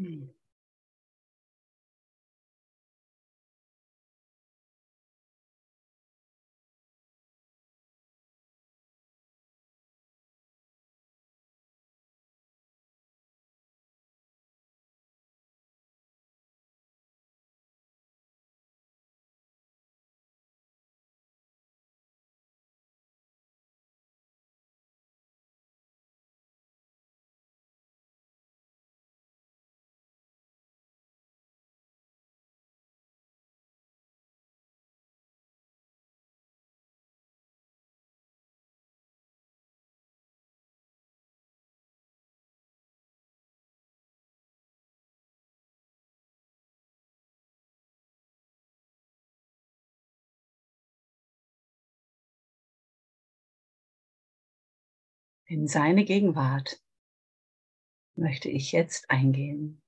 Hm. In seine Gegenwart möchte ich jetzt eingehen.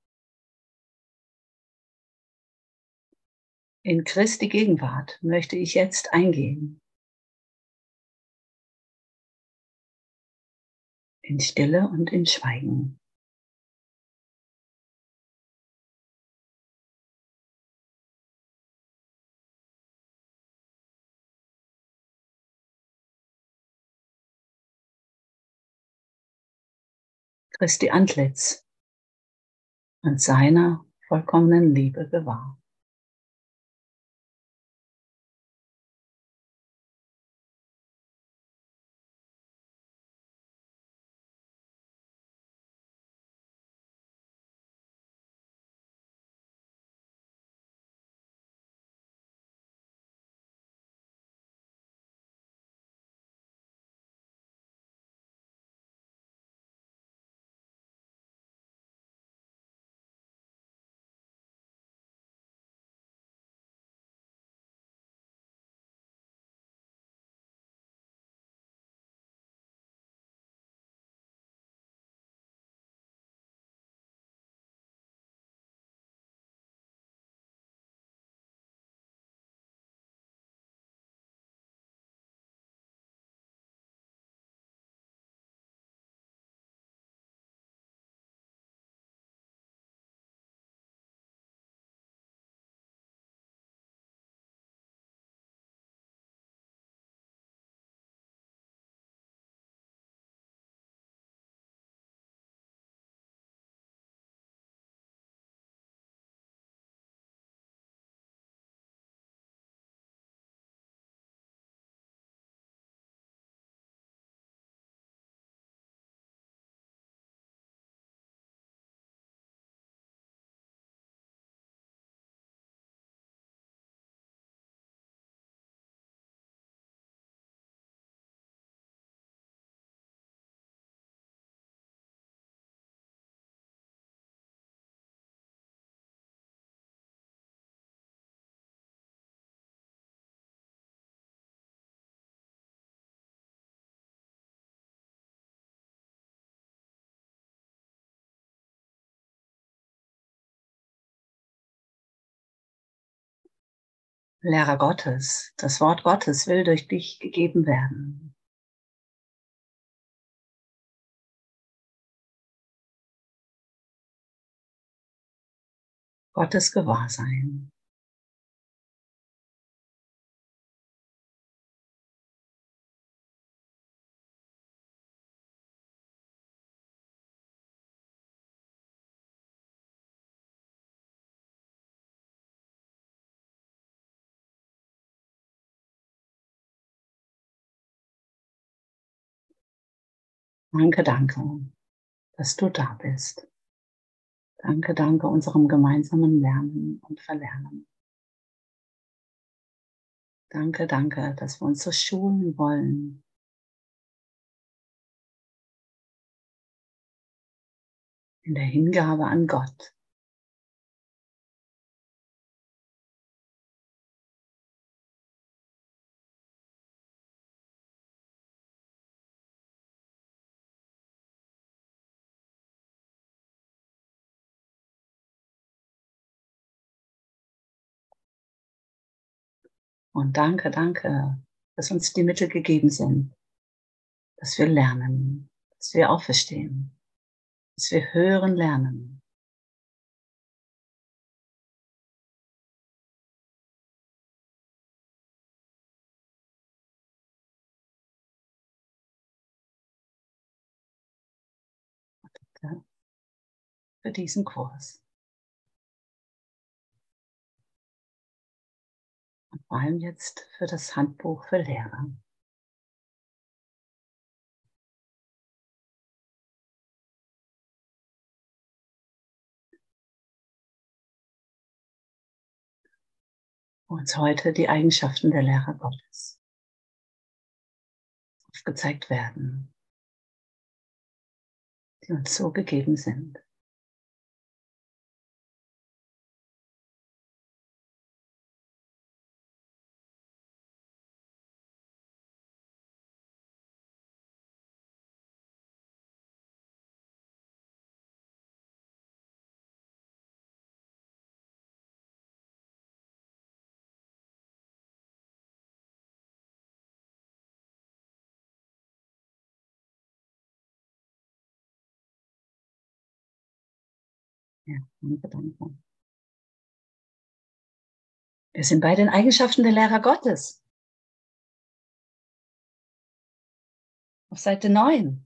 In Christi Gegenwart möchte ich jetzt eingehen. In Stille und in Schweigen. Christi Antlitz und seiner vollkommenen Liebe bewahr. Lehrer Gottes, das Wort Gottes will durch dich gegeben werden. Gottes Gewahrsein. Danke, danke, dass du da bist. Danke, danke unserem gemeinsamen Lernen und Verlernen. Danke, danke, dass wir uns so schulen wollen. In der Hingabe an Gott. Und danke, danke, dass uns die Mittel gegeben sind, dass wir lernen, dass wir auferstehen, dass wir hören lernen. Für diesen Kurs. Vor allem jetzt für das Handbuch für Lehrer. Uns heute die Eigenschaften der Lehrer Gottes aufgezeigt werden, die uns so gegeben sind. Ja, danke, danke. Wir sind bei den Eigenschaften der Lehrer Gottes. Auf Seite 9.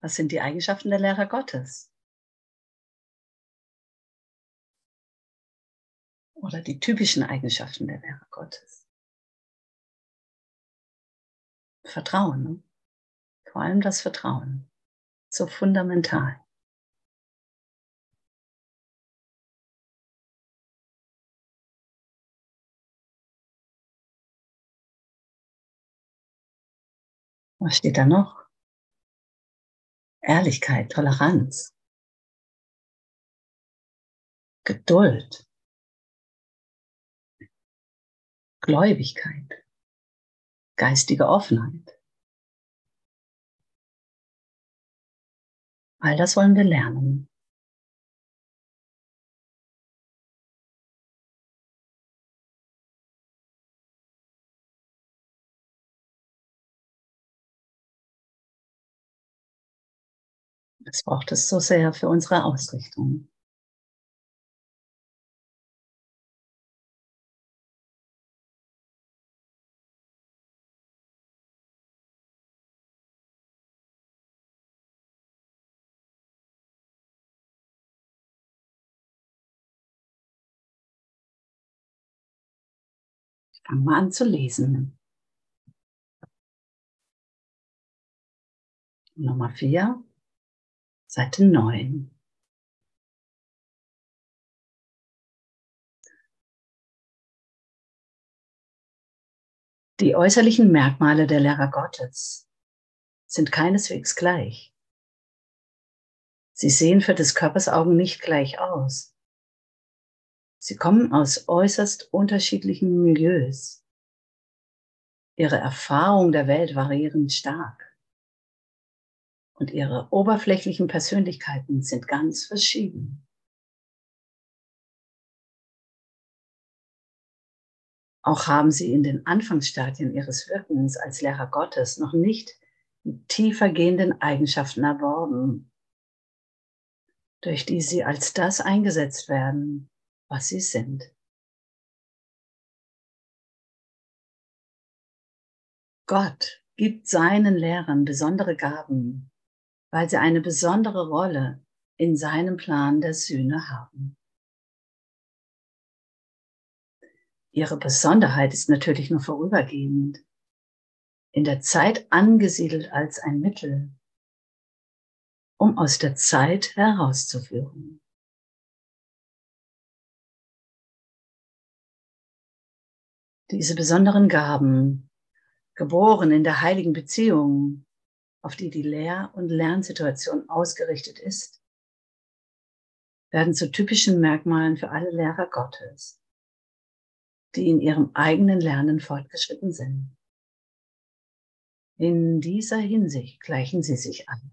Was sind die Eigenschaften der Lehrer Gottes? Oder die typischen Eigenschaften der Lehrer Gottes? Vertrauen. Ne? Vor allem das Vertrauen. So fundamental. Was steht da noch? Ehrlichkeit, Toleranz, Geduld, Gläubigkeit, geistige Offenheit. All das wollen wir lernen. Das braucht es so sehr für unsere Ausrichtung. Fangen wir an zu lesen. Nummer vier. Seite 9. Die äußerlichen Merkmale der Lehrer Gottes sind keineswegs gleich. Sie sehen für des Körpers Augen nicht gleich aus. Sie kommen aus äußerst unterschiedlichen Milieus. Ihre Erfahrung der Welt variieren stark und ihre oberflächlichen Persönlichkeiten sind ganz verschieden. Auch haben sie in den Anfangsstadien ihres Wirkens als Lehrer Gottes noch nicht die tiefer gehenden Eigenschaften erworben, durch die sie als das eingesetzt werden, was sie sind. Gott gibt seinen Lehrern besondere Gaben, weil sie eine besondere Rolle in seinem Plan der Sühne haben. Ihre Besonderheit ist natürlich nur vorübergehend, in der Zeit angesiedelt als ein Mittel, um aus der Zeit herauszuführen. Diese besonderen Gaben, geboren in der heiligen Beziehung, auf die die Lehr- und Lernsituation ausgerichtet ist, werden zu typischen Merkmalen für alle Lehrer Gottes, die in ihrem eigenen Lernen fortgeschritten sind. In dieser Hinsicht gleichen sie sich an.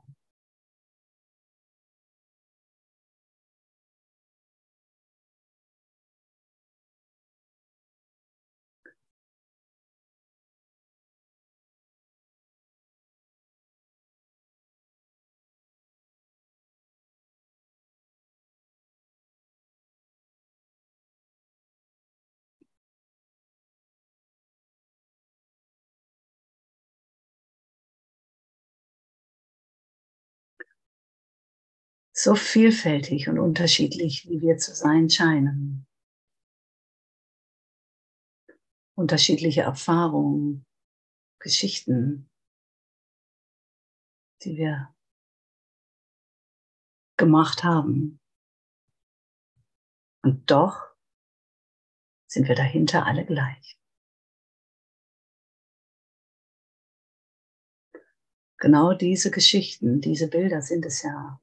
So vielfältig und unterschiedlich, wie wir zu sein scheinen. Unterschiedliche Erfahrungen, Geschichten, die wir gemacht haben. Und doch sind wir dahinter alle gleich. Genau diese Geschichten, diese Bilder sind es ja,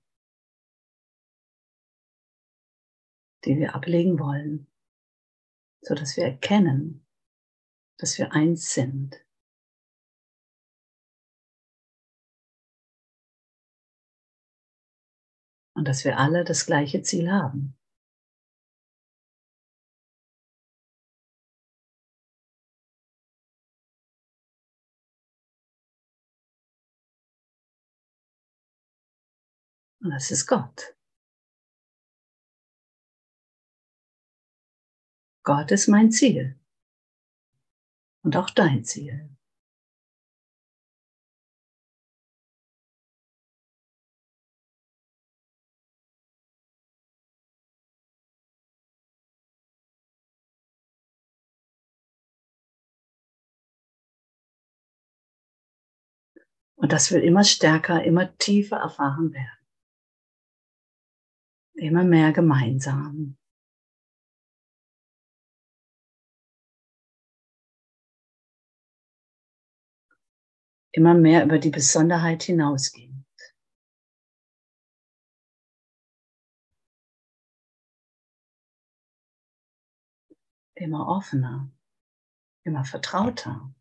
die wir ablegen wollen, so dass wir erkennen, dass wir eins sind. Und dass wir alle das gleiche Ziel haben. Und das ist Gott. Gott ist mein Ziel. Und auch dein Ziel. Und das will immer stärker, immer tiefer erfahren werden immer mehr gemeinsam. Immer mehr über die Besonderheit hinausgehend. Immer offener, immer vertrauter.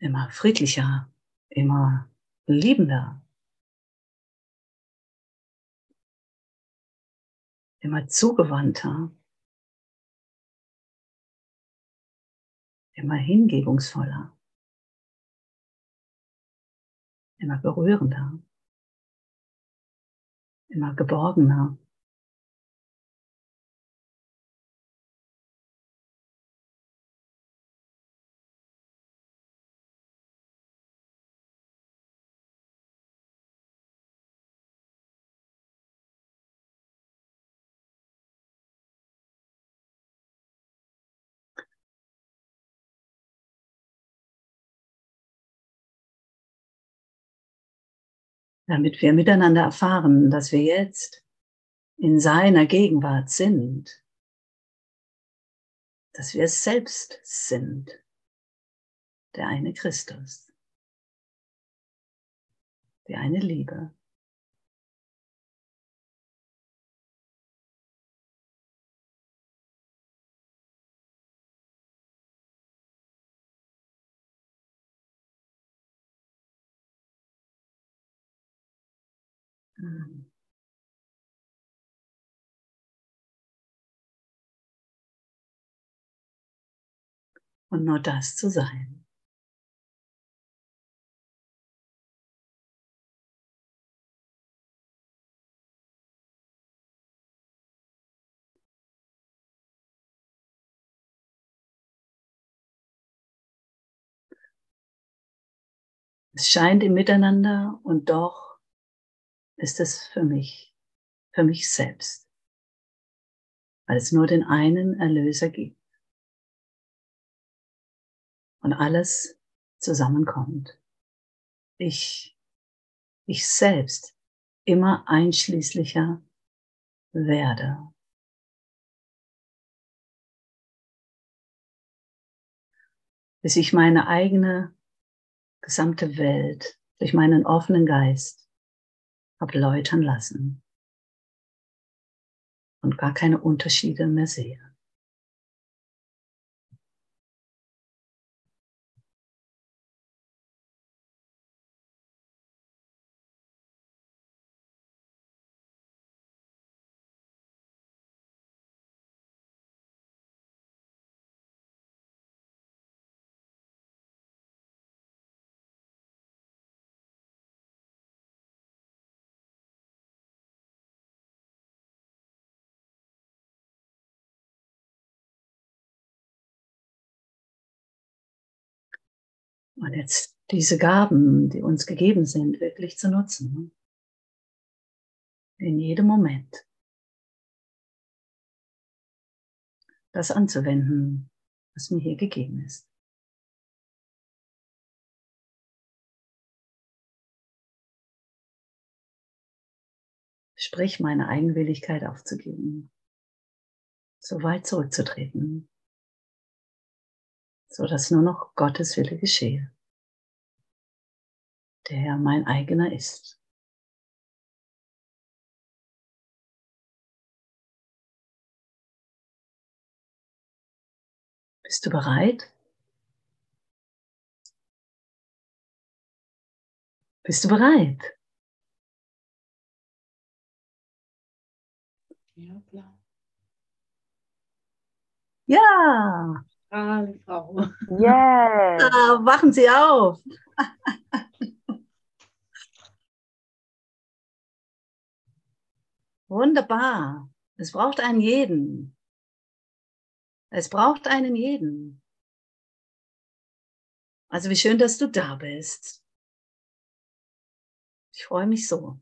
Immer friedlicher, immer liebender, immer zugewandter, immer hingebungsvoller, immer berührender, immer geborgener. Damit wir miteinander erfahren, dass wir jetzt in seiner Gegenwart sind, dass wir selbst sind, der eine Christus, die eine Liebe. Und nur das zu sein. Es scheint im Miteinander und doch ist es für mich, für mich selbst, weil es nur den einen Erlöser gibt und alles zusammenkommt. Ich, ich selbst immer einschließlicher werde. Bis ich meine eigene gesamte Welt durch meinen offenen Geist abläutern lassen und gar keine Unterschiede mehr sehe. Und jetzt diese Gaben, die uns gegeben sind, wirklich zu nutzen. In jedem Moment. Das anzuwenden, was mir hier gegeben ist. Sprich, meine Eigenwilligkeit aufzugeben, so weit zurückzutreten, so dass nur noch Gottes Wille geschehe, der mein eigener ist. Bist du bereit? Bist du bereit? Ja, klar. Ja, Frau. Yes. Ah, wachen Sie auf. Wunderbar. Es braucht einen jeden. Es braucht einen jeden. Also wie schön, dass du da bist. Ich freue mich so.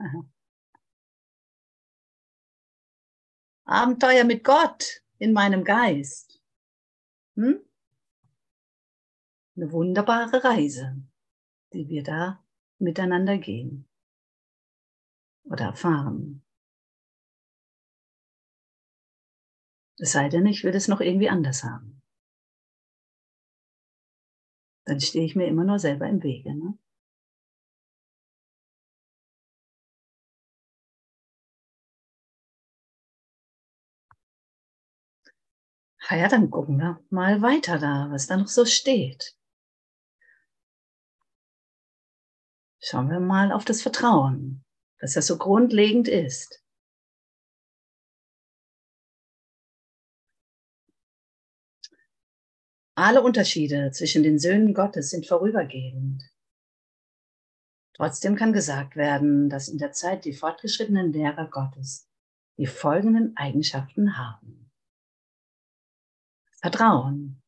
Abenteuer mit Gott in meinem Geist. Hm? Eine wunderbare Reise, die wir da miteinander gehen oder erfahren. Es sei denn, ich will es noch irgendwie anders haben. Dann stehe ich mir immer nur selber im Wege. Ne? Ah ja, dann gucken wir mal weiter da, was da noch so steht. Schauen wir mal auf das Vertrauen, dass das so grundlegend ist. Alle Unterschiede zwischen den Söhnen Gottes sind vorübergehend. Trotzdem kann gesagt werden, dass in der Zeit die fortgeschrittenen Lehrer Gottes die folgenden Eigenschaften haben. Vertrauen.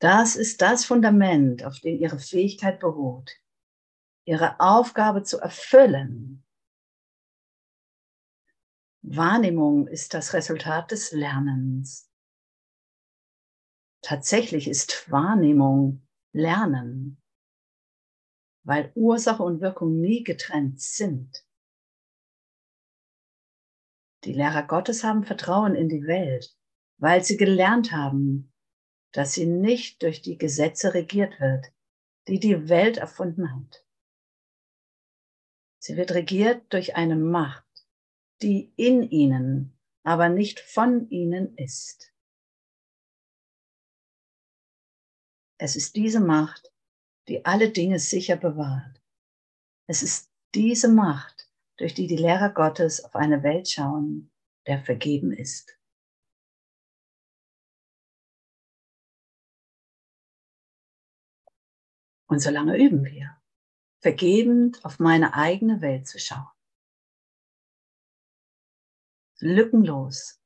Das ist das Fundament, auf dem ihre Fähigkeit beruht, ihre Aufgabe zu erfüllen. Wahrnehmung ist das Resultat des Lernens. Tatsächlich ist Wahrnehmung Lernen, weil Ursache und Wirkung nie getrennt sind. Die Lehrer Gottes haben Vertrauen in die Welt, weil sie gelernt haben, dass sie nicht durch die Gesetze regiert wird, die die Welt erfunden hat. Sie wird regiert durch eine Macht, die in ihnen, aber nicht von ihnen ist. Es ist diese Macht, die alle Dinge sicher bewahrt. Es ist diese Macht, durch die die Lehrer Gottes auf eine Welt schauen, der vergeben ist. Und solange üben wir, vergebend auf meine eigene Welt zu schauen. Lückenlos.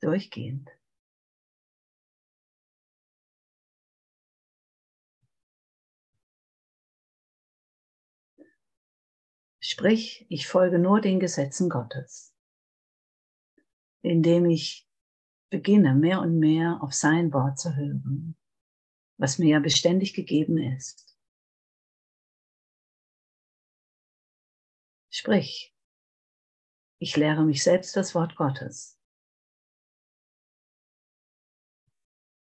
Durchgehend. Sprich, ich folge nur den Gesetzen Gottes, indem ich beginne mehr und mehr auf sein Wort zu hören, was mir ja beständig gegeben ist. Sprich, ich lehre mich selbst das Wort Gottes.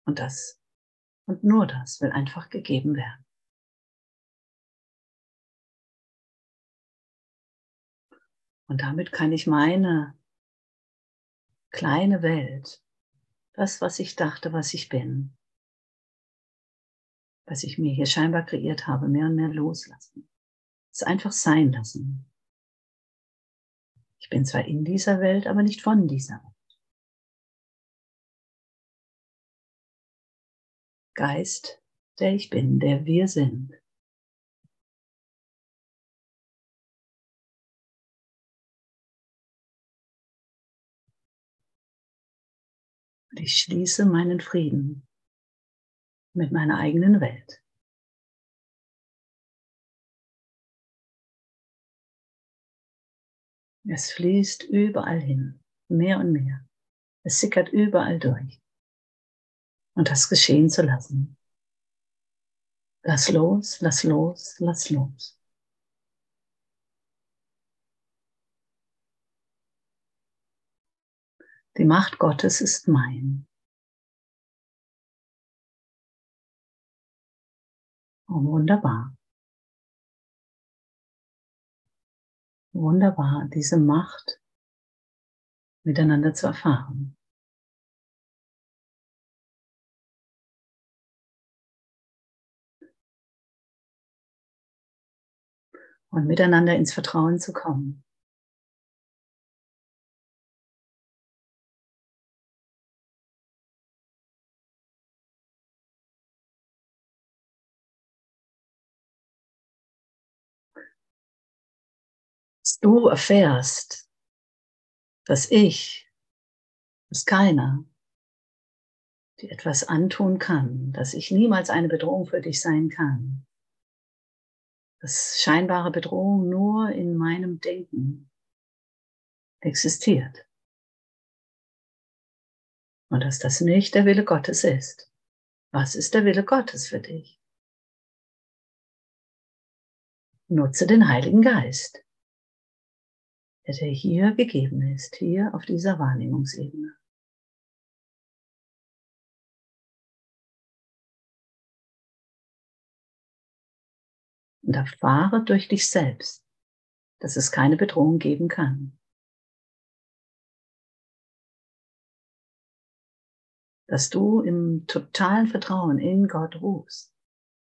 Und das und nur das will einfach gegeben werden. Und damit kann ich meine kleine Welt, das, was ich dachte, was ich bin, was ich mir hier scheinbar kreiert habe, mehr und mehr loslassen. Es einfach sein lassen. Ich bin zwar in dieser Welt, aber nicht von dieser Welt. Geist, der ich bin, der wir sind. Ich schließe meinen Frieden mit meiner eigenen Welt. Es fließt überall hin, mehr und mehr. Es sickert überall durch. Und das geschehen zu lassen. Lass los, lass los, lass los. Die Macht Gottes ist mein. Oh, wunderbar. Wunderbar, diese Macht miteinander zu erfahren. Und miteinander ins Vertrauen zu kommen. Du erfährst, dass ich, dass keiner dir etwas antun kann, dass ich niemals eine Bedrohung für dich sein kann, dass scheinbare Bedrohung nur in meinem Denken existiert und dass das nicht der Wille Gottes ist. Was ist der Wille Gottes für dich? Nutze den Heiligen Geist der dir hier gegeben ist, hier auf dieser Wahrnehmungsebene. Und erfahre durch dich selbst, dass es keine Bedrohung geben kann. Dass du im totalen Vertrauen in Gott ruhst.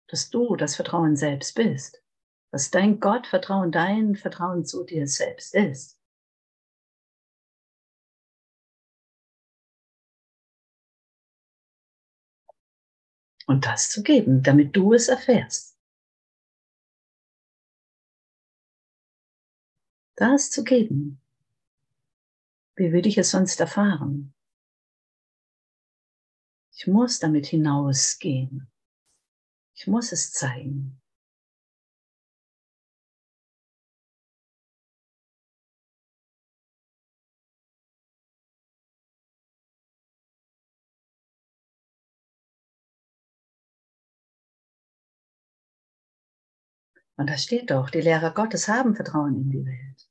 Dass du das Vertrauen selbst bist was dein Gottvertrauen, dein Vertrauen zu dir selbst ist. Und das zu geben, damit du es erfährst. Das zu geben. Wie würde ich es sonst erfahren? Ich muss damit hinausgehen. Ich muss es zeigen. Und da steht doch, die Lehrer Gottes haben Vertrauen in die Welt.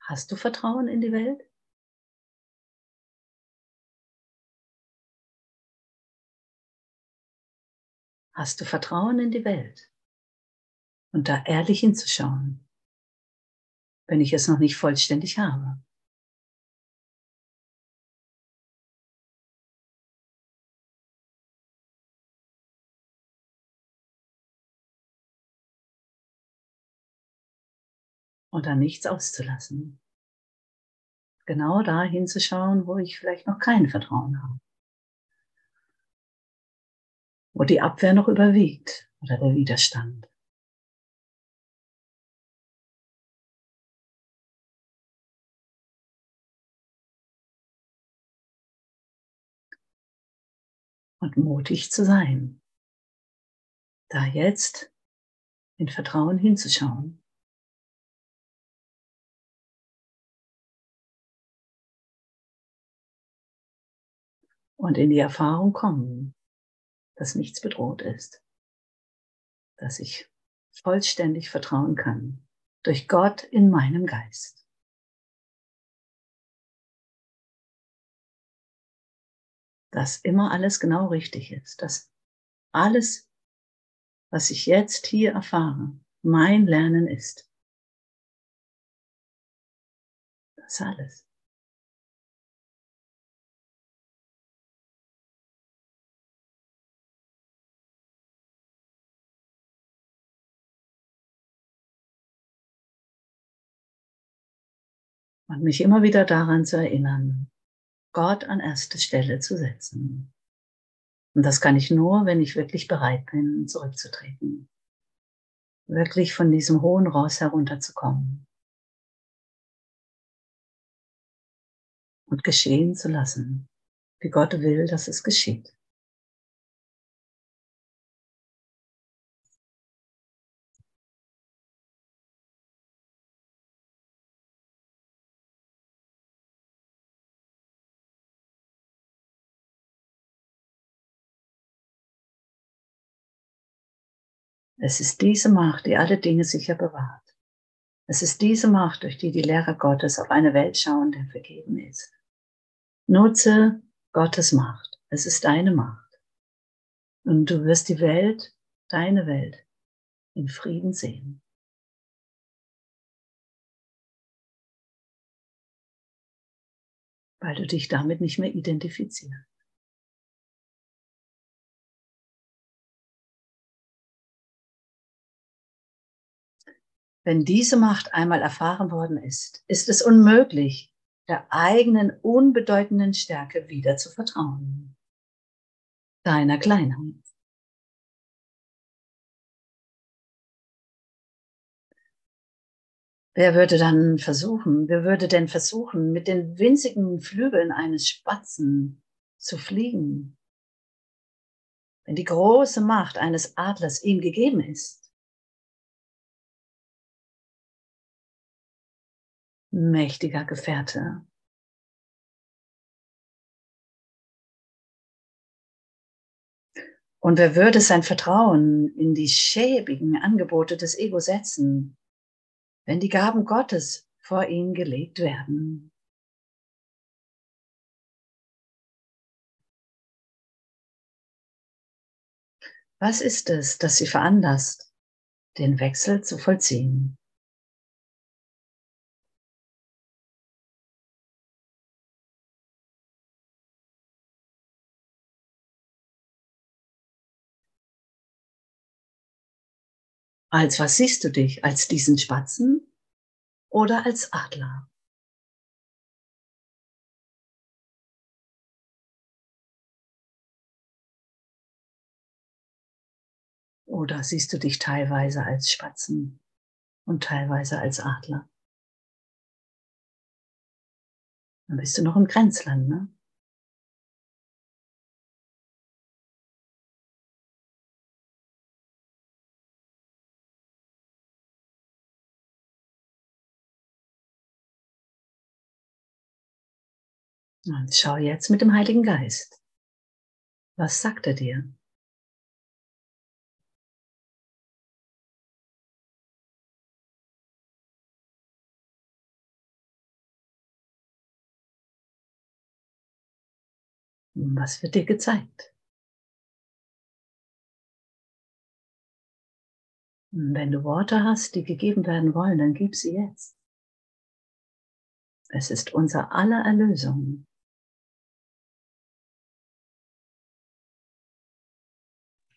Hast du Vertrauen in die Welt? Hast du Vertrauen in die Welt? Und da ehrlich hinzuschauen, wenn ich es noch nicht vollständig habe. Und dann nichts auszulassen. Genau da hinzuschauen, wo ich vielleicht noch kein Vertrauen habe. Wo die Abwehr noch überwiegt oder der Widerstand. Und mutig zu sein. Da jetzt in Vertrauen hinzuschauen. Und in die Erfahrung kommen, dass nichts bedroht ist, dass ich vollständig vertrauen kann durch Gott in meinem Geist. Dass immer alles genau richtig ist, dass alles, was ich jetzt hier erfahre, mein Lernen ist. Das alles. Und mich immer wieder daran zu erinnern, Gott an erste Stelle zu setzen. Und das kann ich nur, wenn ich wirklich bereit bin, zurückzutreten. Wirklich von diesem hohen Ross herunterzukommen. Und geschehen zu lassen, wie Gott will, dass es geschieht. Es ist diese Macht, die alle Dinge sicher bewahrt. Es ist diese Macht, durch die die Lehrer Gottes auf eine Welt schauen, der vergeben ist. Nutze Gottes Macht. Es ist deine Macht. Und du wirst die Welt, deine Welt, in Frieden sehen. Weil du dich damit nicht mehr identifizierst. Wenn diese Macht einmal erfahren worden ist, ist es unmöglich, der eigenen unbedeutenden Stärke wieder zu vertrauen. Deiner Kleinheit. Wer würde dann versuchen, wer würde denn versuchen, mit den winzigen Flügeln eines Spatzen zu fliegen, wenn die große Macht eines Adlers ihm gegeben ist? Mächtiger Gefährte. Und wer würde sein Vertrauen in die schäbigen Angebote des Ego setzen, wenn die Gaben Gottes vor ihn gelegt werden? Was ist es, das sie veranlasst, den Wechsel zu vollziehen? Als was siehst du dich? Als diesen Spatzen oder als Adler? Oder siehst du dich teilweise als Spatzen und teilweise als Adler? Dann bist du noch im Grenzland, ne? Und schau jetzt mit dem Heiligen Geist. Was sagt er dir? Was wird dir gezeigt? wenn du Worte hast, die gegeben werden wollen, dann gib sie jetzt. Es ist unser aller Erlösung.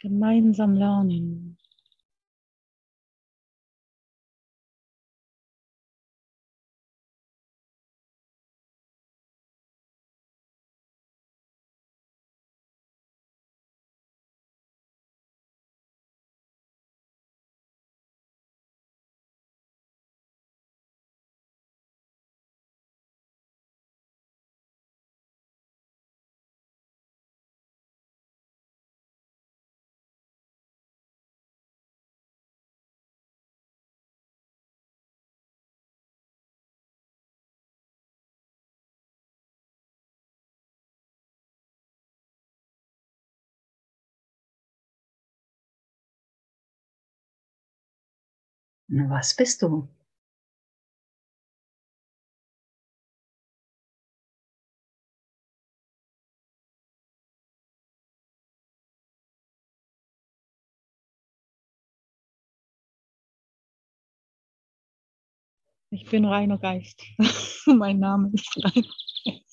Gemeinsam lernen. Was bist du? Ich bin reiner Geist. mein Name ist reiner Geist.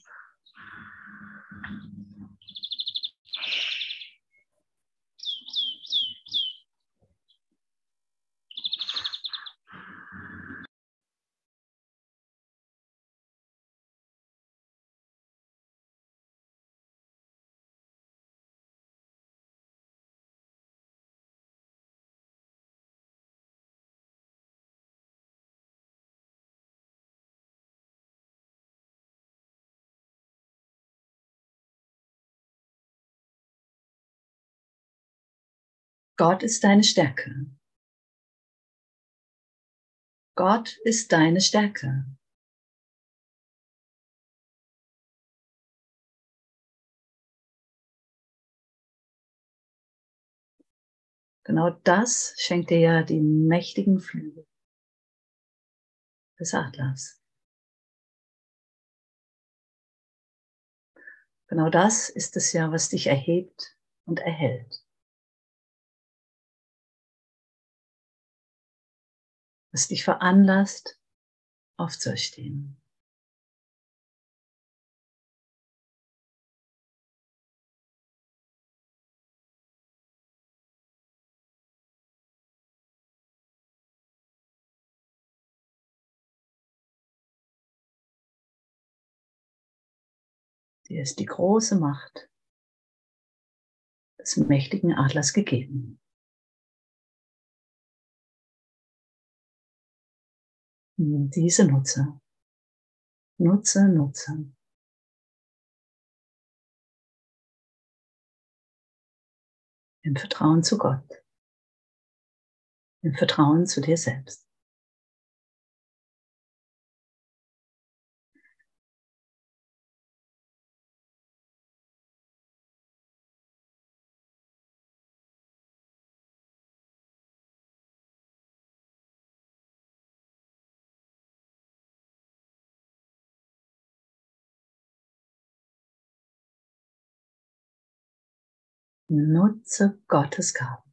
Gott ist deine Stärke. Gott ist deine Stärke. Genau das schenkt dir ja die mächtigen Flügel des Adlers. Genau das ist es ja, was dich erhebt und erhält. Was dich veranlasst, aufzustehen. Dir ist die große Macht des mächtigen Adlers gegeben. Diese nutze. Nutze, nutze. Im Vertrauen zu Gott. Im Vertrauen zu dir selbst. Nutze Gottes Gaben.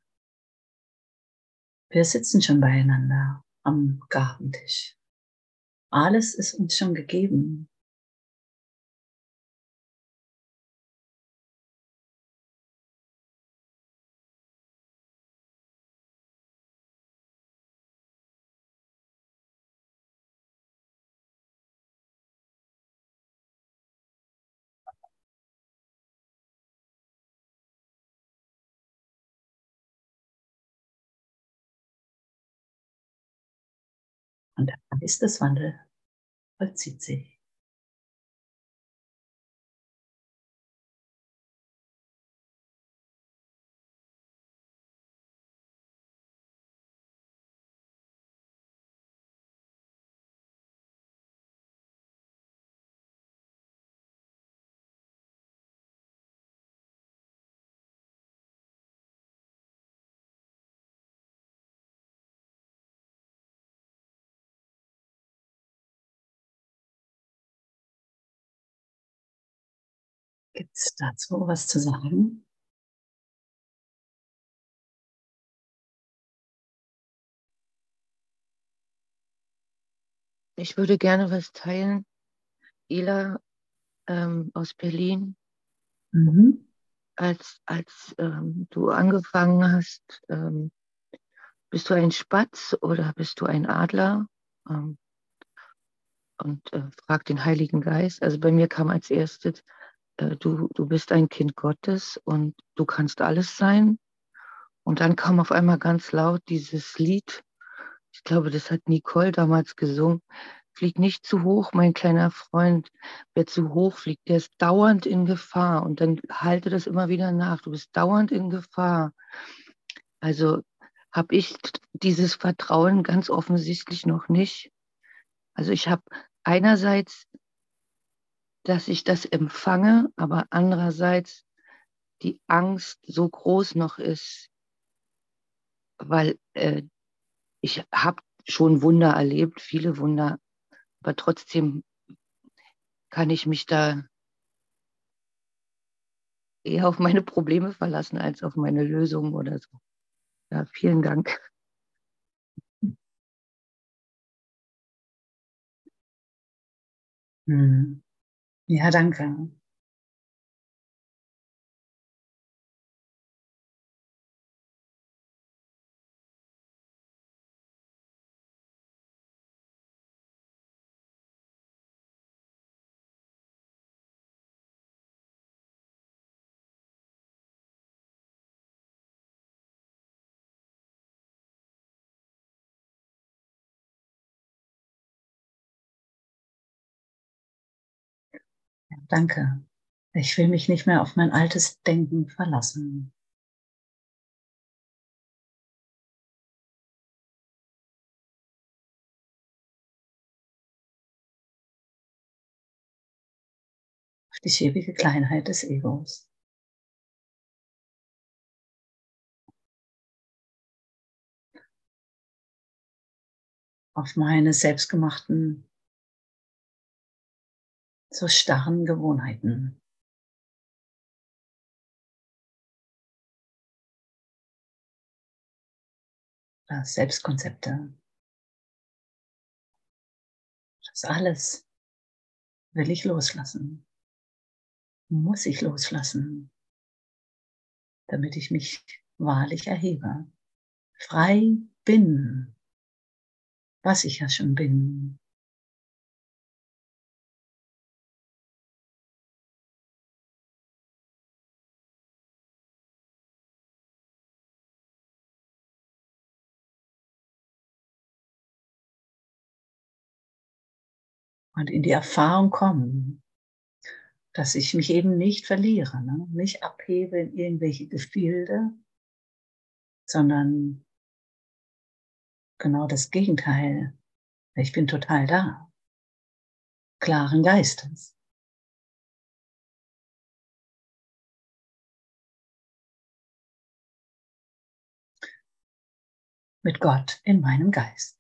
Wir sitzen schon beieinander am Gabentisch. Alles ist uns schon gegeben. Und der Geist des Wandels vollzieht sich. Gibt es dazu was zu sagen? Ich würde gerne was teilen. Ila ähm, aus Berlin, Mhm. als, als ähm, du angefangen hast, ähm, bist du ein Spatz oder bist du ein Adler? Ähm, und äh, frag den Heiligen Geist. Also bei mir kam als erstes, äh, du, du bist ein Kind Gottes und du kannst alles sein. Und dann kam auf einmal ganz laut dieses Lied. Ich glaube, das hat Nicole damals gesungen. Flieg nicht zu hoch, mein kleiner Freund. Wer zu hoch fliegt, der ist dauernd in Gefahr. Und dann halte das immer wieder nach. Du bist dauernd in Gefahr. Also habe ich dieses Vertrauen ganz offensichtlich noch nicht. Also ich habe einerseits, dass ich das empfange, aber andererseits die Angst so groß noch ist, weil äh, ich habe schon Wunder erlebt, viele Wunder, aber trotzdem kann ich mich da eher auf meine Probleme verlassen als auf meine Lösungen oder so. Ja, vielen Dank. Hm. Ja, danke. Danke. Ich will mich nicht mehr auf mein altes Denken verlassen. Auf die schäbige Kleinheit des Egos. Auf meine selbstgemachten so starren Gewohnheiten. Selbstkonzepte. Das alles will ich loslassen muss ich loslassen, damit ich mich wahrlich erhebe, frei bin, was ich ja schon bin. Und in die Erfahrung kommen, dass ich mich eben nicht verliere, ne? nicht abhebe in irgendwelche Gefilde, sondern genau das Gegenteil. Ich bin total da, klaren Geistes. Mit Gott in meinem Geist.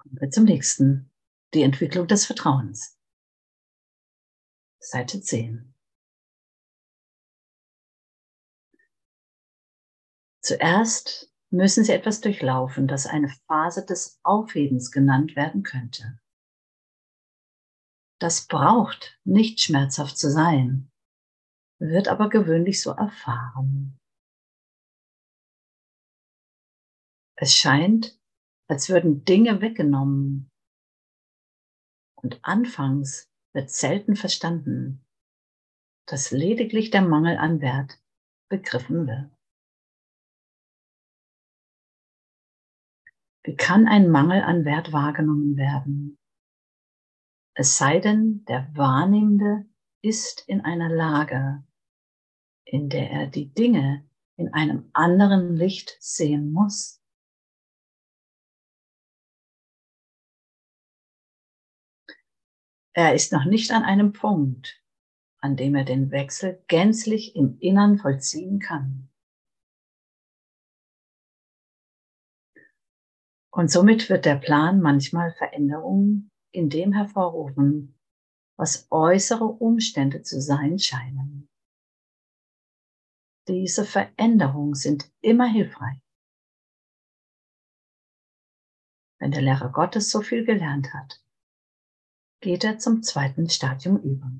Kommen wir zum nächsten. Die Entwicklung des Vertrauens. Seite 10. Zuerst müssen Sie etwas durchlaufen, das eine Phase des Aufhebens genannt werden könnte. Das braucht nicht schmerzhaft zu sein, wird aber gewöhnlich so erfahren. Es scheint, als würden Dinge weggenommen. Und anfangs wird selten verstanden, dass lediglich der Mangel an Wert begriffen wird. Wie kann ein Mangel an Wert wahrgenommen werden? Es sei denn, der Wahrnehmende ist in einer Lage, in der er die Dinge in einem anderen Licht sehen muss. Er ist noch nicht an einem Punkt, an dem er den Wechsel gänzlich im Innern vollziehen kann. Und somit wird der Plan manchmal Veränderungen in dem hervorrufen, was äußere Umstände zu sein scheinen. Diese Veränderungen sind immer hilfreich. Wenn der Lehrer Gottes so viel gelernt hat, geht er zum zweiten Stadium über.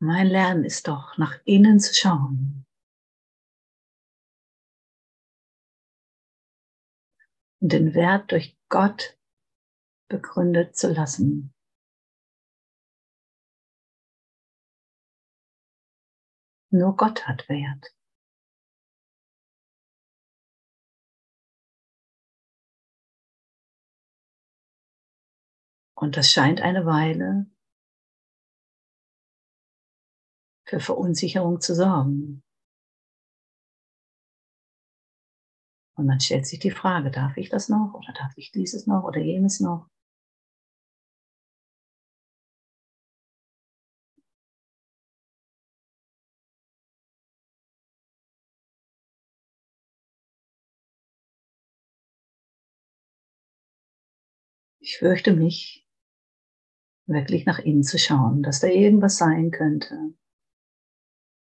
Mein Lernen ist doch, nach innen zu schauen. Und den Wert durch Gott begründet zu lassen. Nur Gott hat Wert. Und das scheint eine Weile für Verunsicherung zu sorgen. Und man stellt sich die Frage, darf ich das noch oder darf ich dieses noch oder jenes noch? Ich fürchte mich, wirklich nach innen zu schauen, dass da irgendwas sein könnte,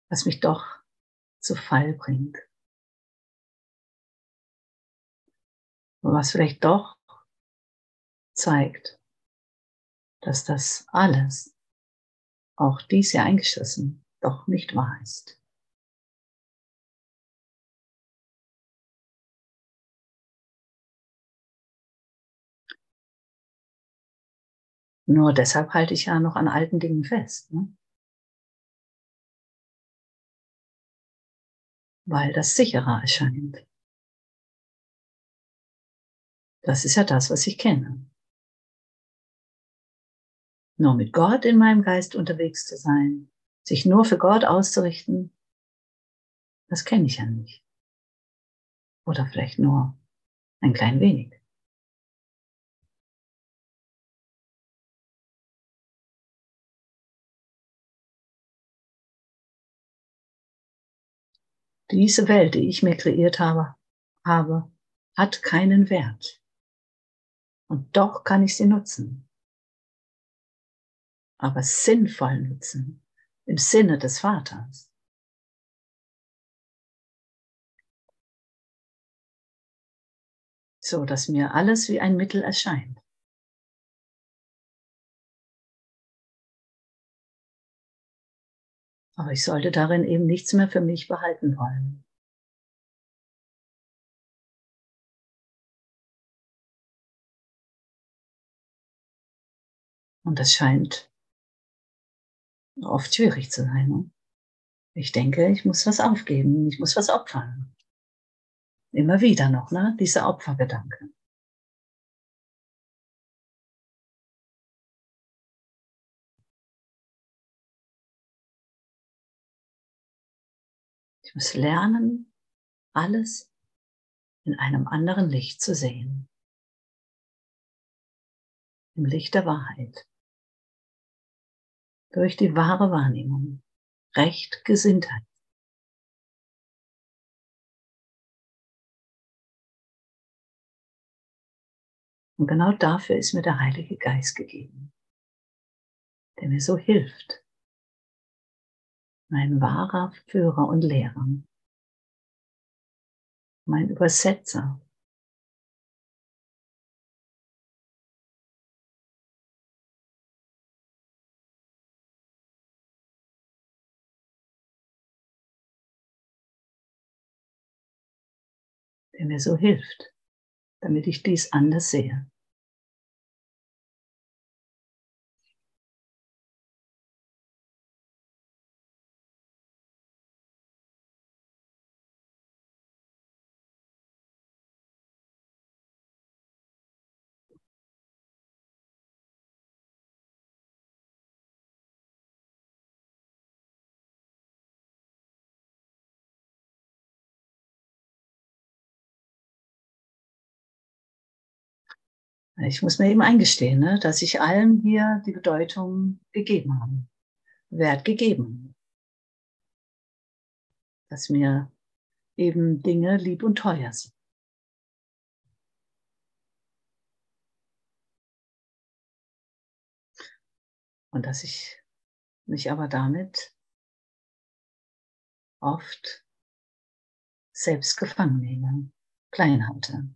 was mich doch zu Fall bringt. was vielleicht doch zeigt, dass das alles, auch dies hier eingeschlossen, doch nicht wahr ist. Nur deshalb halte ich ja noch an alten Dingen fest. Ne? Weil das sicherer erscheint. Das ist ja das, was ich kenne. Nur mit Gott in meinem Geist unterwegs zu sein, sich nur für Gott auszurichten, das kenne ich ja nicht. Oder vielleicht nur ein klein wenig. Diese Welt, die ich mir kreiert habe, habe, hat keinen Wert. Und doch kann ich sie nutzen. Aber sinnvoll nutzen, im Sinne des Vaters. So dass mir alles wie ein Mittel erscheint. Aber ich sollte darin eben nichts mehr für mich behalten wollen. Und das scheint oft schwierig zu sein. Ne? Ich denke, ich muss was aufgeben, ich muss was opfern. Immer wieder noch, ne? Dieser Opfergedanke. Muss lernen, alles in einem anderen Licht zu sehen. Im Licht der Wahrheit durch die wahre Wahrnehmung, Recht, Gesinntheit. Und genau dafür ist mir der Heilige Geist gegeben, der mir so hilft, mein wahrer Führer und Lehrer, mein Übersetzer, der mir so hilft, damit ich dies anders sehe. Ich muss mir eben eingestehen, ne, dass ich allen hier die Bedeutung gegeben habe, Wert gegeben. Dass mir eben Dinge lieb und teuer sind. Und dass ich mich aber damit oft selbst gefangen nehme, klein halte.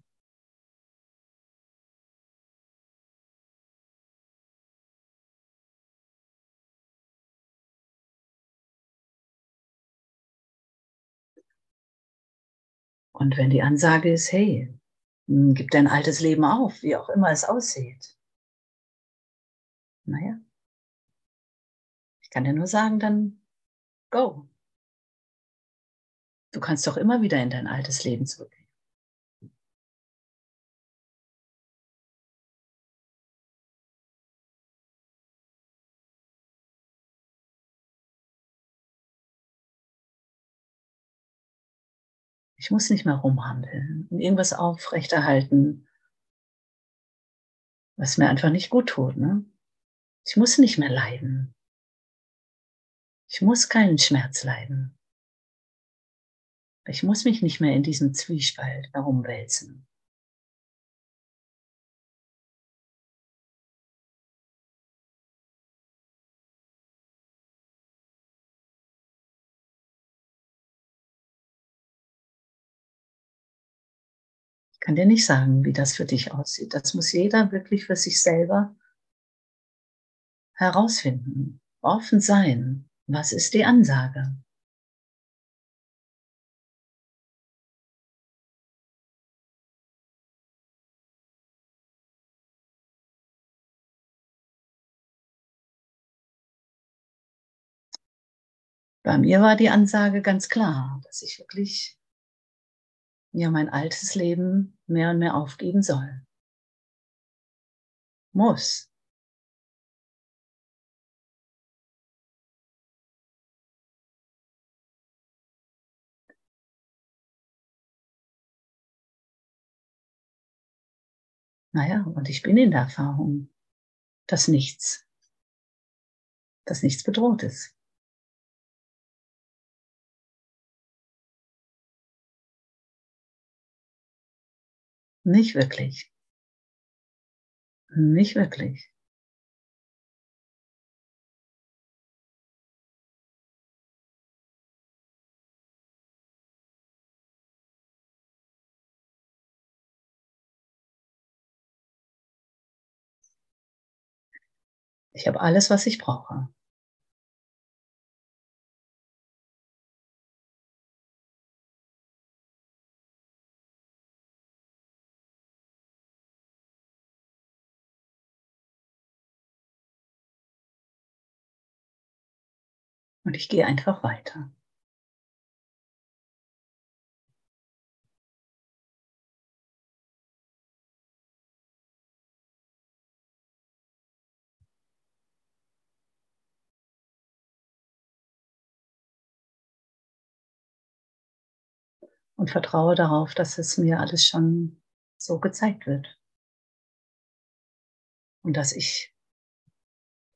Und wenn die Ansage ist, hey, hm, gib dein altes Leben auf, wie auch immer es aussieht. Naja, ich kann dir nur sagen, dann go. Du kannst doch immer wieder in dein altes Leben zurückgehen. Ich muss nicht mehr rumhandeln und irgendwas aufrechterhalten, was mir einfach nicht gut tut. Ne? Ich muss nicht mehr leiden. Ich muss keinen Schmerz leiden. Ich muss mich nicht mehr in diesem Zwiespalt herumwälzen. Kann dir nicht sagen, wie das für dich aussieht. Das muss jeder wirklich für sich selber herausfinden, offen sein. Was ist die Ansage? Bei mir war die Ansage ganz klar, dass ich wirklich ja mein altes Leben mehr und mehr aufgeben soll. Muss. Naja, und ich bin in der Erfahrung, dass nichts, dass nichts bedroht ist. Nicht wirklich. Nicht wirklich. Ich habe alles, was ich brauche. Und ich gehe einfach weiter. Und vertraue darauf, dass es mir alles schon so gezeigt wird. Und dass ich,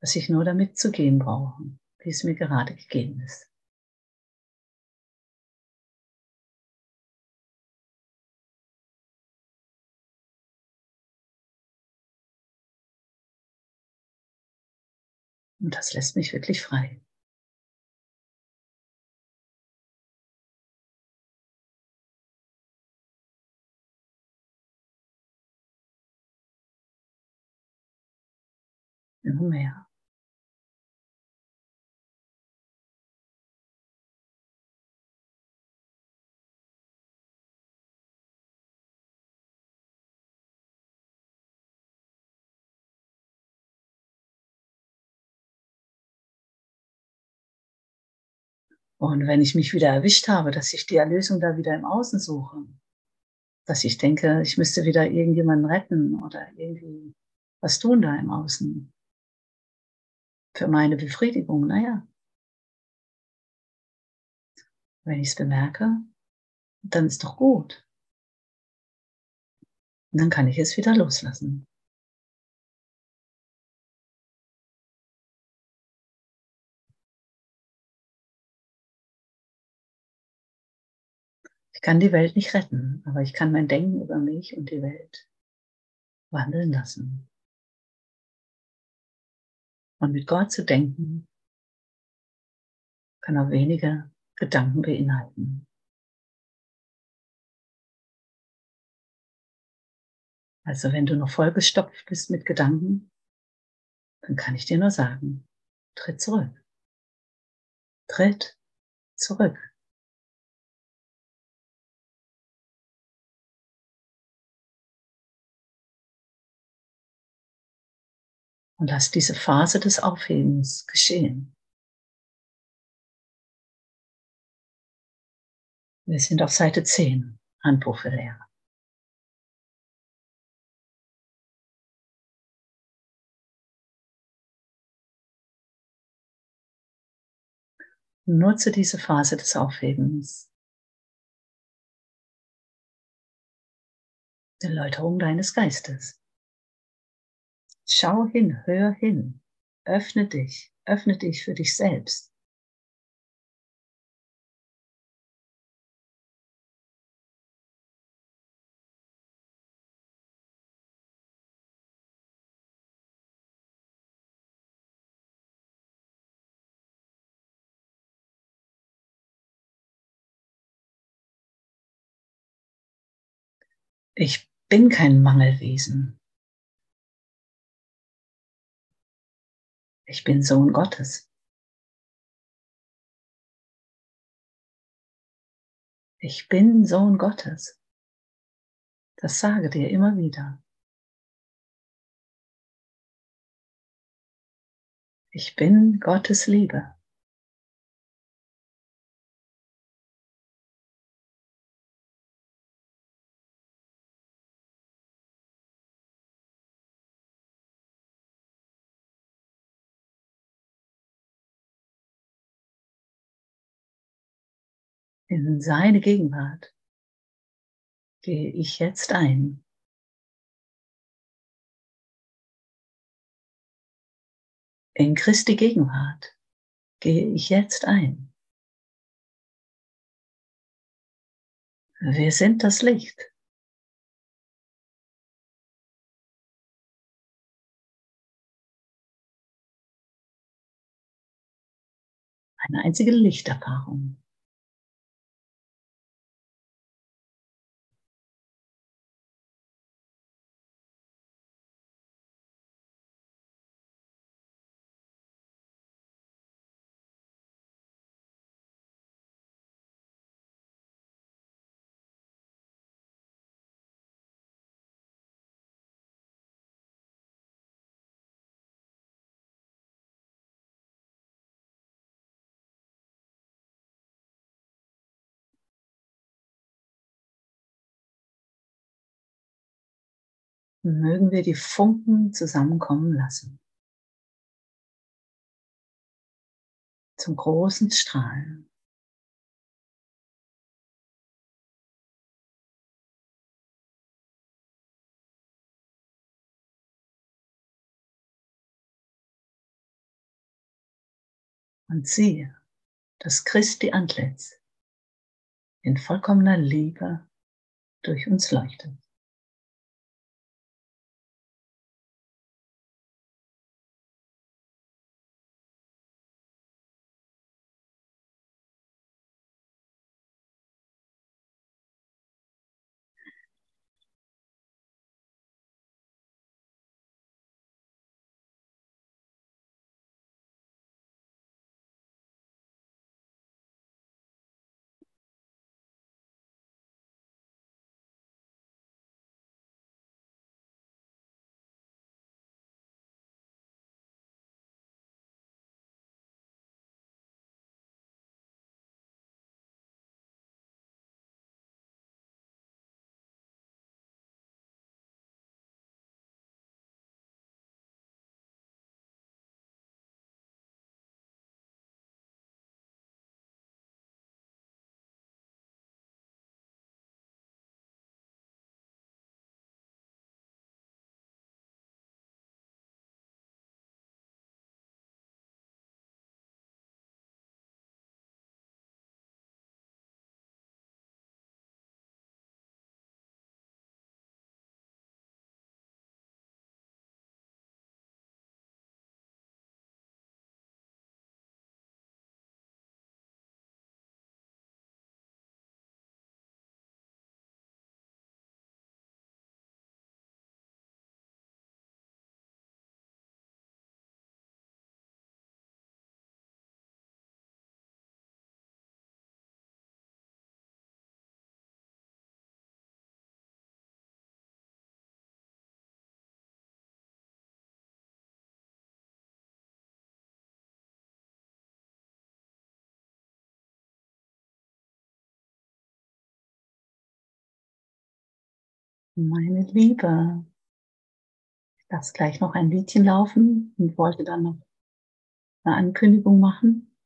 dass ich nur damit zu gehen brauche wie es mir gerade gegeben ist. Und das lässt mich wirklich frei. Immer mehr. Und wenn ich mich wieder erwischt habe, dass ich die Erlösung da wieder im Außen suche, dass ich denke, ich müsste wieder irgendjemanden retten oder irgendwie was tun da im Außen für meine Befriedigung, naja. Wenn ich es bemerke, dann ist doch gut. Und dann kann ich es wieder loslassen. Kann die Welt nicht retten, aber ich kann mein Denken über mich und die Welt wandeln lassen. Und mit Gott zu denken, kann auch weniger Gedanken beinhalten. Also wenn du noch vollgestopft bist mit Gedanken, dann kann ich dir nur sagen, tritt zurück. Tritt zurück. Und lass diese Phase des Aufhebens geschehen. Wir sind auf Seite 10, Handbuch für Lehrer. Nutze diese Phase des Aufhebens, Erläuterung deines Geistes. Schau hin, hör hin, öffne dich, öffne dich für dich selbst. Ich bin kein Mangelwesen. Ich bin Sohn Gottes. Ich bin Sohn Gottes. Das sage dir immer wieder. Ich bin Gottes Liebe. In seine Gegenwart gehe ich jetzt ein. In Christi Gegenwart gehe ich jetzt ein. Wir sind das Licht. Eine einzige Lichterfahrung. Mögen wir die Funken zusammenkommen lassen. Zum großen Strahlen. Und siehe, dass Christi Antlitz in vollkommener Liebe durch uns leuchtet. Meine Liebe, ich lasse gleich noch ein Liedchen laufen und wollte dann noch eine Ankündigung machen.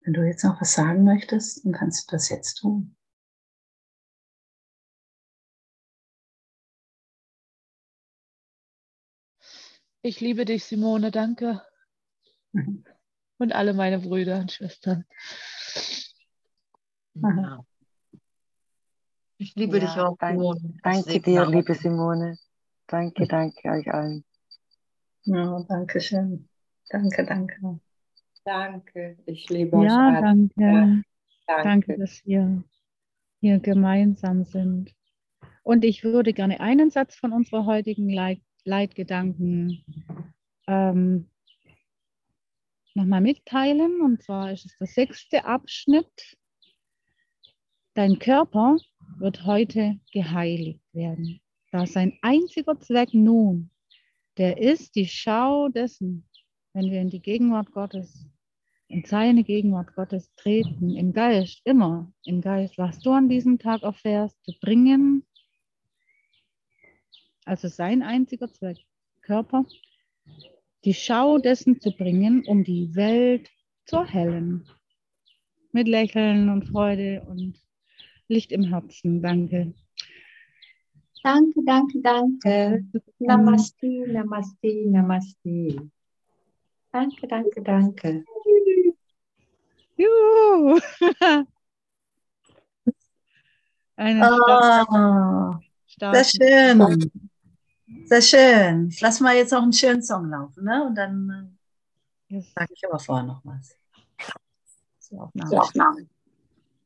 Wenn du jetzt noch was sagen möchtest, dann kannst du das jetzt tun. Ich liebe dich, Simone, danke. Mhm. Und alle meine Brüder und Schwestern. Mhm. Ich liebe Ja, dich auch, danke- Simone. Danke dir, auch. liebe Simone. Danke, danke euch allen. Ja, danke schön. Danke, danke. Danke, ich liebe euch Ja, alle. danke. Danke. Danke, dass wir hier gemeinsam sind. Und ich würde gerne einen Satz von unserer heutigen Leit Leitgedanken ähm, nochmal mitteilen. Und zwar ist es der sechste Abschnitt. Dein Körper wird heute geheiligt werden. Da sein einziger Zweck nun, der ist die Schau dessen, wenn wir in die Gegenwart Gottes in seine Gegenwart Gottes treten, im Geist, immer im Geist, was du an diesem Tag erfährst, zu bringen. Also sein einziger Zweck, Körper, die Schau dessen zu bringen, um die Welt zu erhellen. Mit Lächeln und Freude und Licht im Herzen. Danke. Danke, danke, danke. Namaste, namaste, namaste. Danke, danke, danke. Juhu. Eine starke sehr schön. Sehr schön. Ich lasse mal jetzt noch einen schönen Song laufen, ne? Und dann äh, sage ich aber vorher noch was. Zur Aufnahme. Zur Aufnahme.